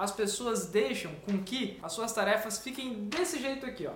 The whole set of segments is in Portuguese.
as pessoas deixam com que as suas tarefas fiquem desse jeito aqui, ó.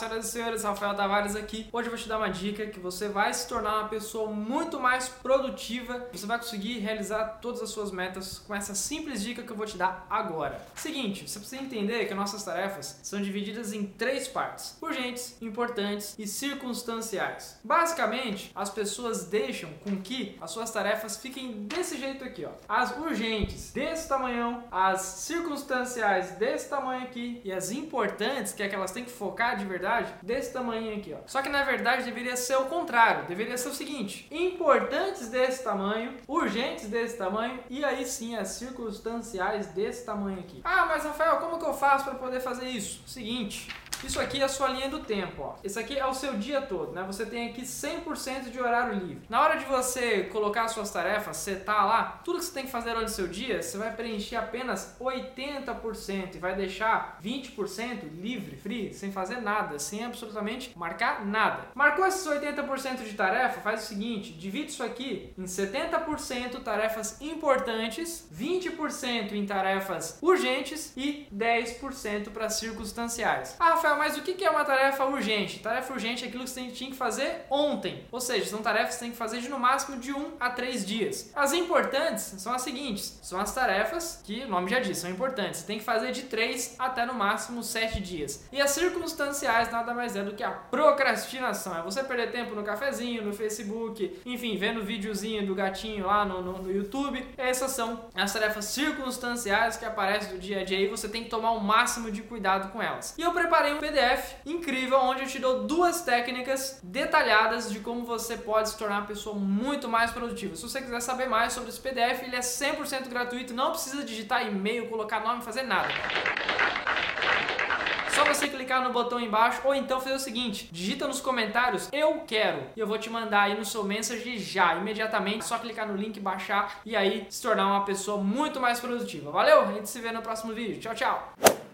Senhoras e senhores, Rafael Tavares aqui. Hoje eu vou te dar uma dica que você vai se tornar uma pessoa muito mais produtiva. Você vai conseguir realizar todas as suas metas com essa simples dica que eu vou te dar agora. Seguinte, você precisa entender que nossas tarefas são divididas em três partes: urgentes, importantes e circunstanciais. Basicamente, as pessoas deixam com que as suas tarefas fiquem desse jeito aqui, ó. As urgentes desse tamanhão, as circunstanciais desse tamanho aqui e as importantes, que é que elas têm que focar de verdade desse tamanho aqui, ó. Só que na verdade deveria ser o contrário, deveria ser o seguinte: importantes desse tamanho, urgentes desse tamanho e aí sim as circunstanciais desse tamanho aqui. Ah, mas Rafael, como que eu faço para poder fazer isso? Seguinte, isso aqui é a sua linha do tempo, ó. Esse aqui é o seu dia todo, né? Você tem aqui 100% de horário livre. Na hora de você colocar as suas tarefas, setar lá, tudo que você tem que fazer durante o seu dia, você vai preencher apenas 80% e vai deixar 20% livre, free, sem fazer nada, sem absolutamente marcar nada. Marcou esses 80% de tarefa, faz o seguinte, divide isso aqui em 70% tarefas importantes, 20% em tarefas urgentes e 10% para circunstanciais. Ah, Rafael, mas o que é uma tarefa urgente? Tarefa urgente é aquilo que você tinha que fazer ontem. Ou seja, são tarefas que você tem que fazer de no máximo de 1 a 3 dias. As importantes são as seguintes: são as tarefas que o nome já diz, são importantes. Você tem que fazer de 3 até no máximo 7 dias. E as circunstanciais nada mais é do que a procrastinação. É você perder tempo no cafezinho, no Facebook, enfim, vendo videozinho do gatinho lá no, no, no YouTube. Essas são as tarefas circunstanciais que aparecem do dia a dia e você tem que tomar o máximo de cuidado com elas. E eu preparei um PDF incrível onde eu te dou duas técnicas detalhadas de como você pode se tornar uma pessoa muito mais produtiva. Se você quiser saber mais sobre esse PDF, ele é 100% gratuito, não precisa digitar e-mail, colocar nome, fazer nada. Só você clicar no botão embaixo ou então fazer o seguinte: digita nos comentários eu quero e eu vou te mandar aí no seu message já, imediatamente. Só clicar no link, baixar e aí se tornar uma pessoa muito mais produtiva. Valeu? A gente se vê no próximo vídeo. Tchau, tchau.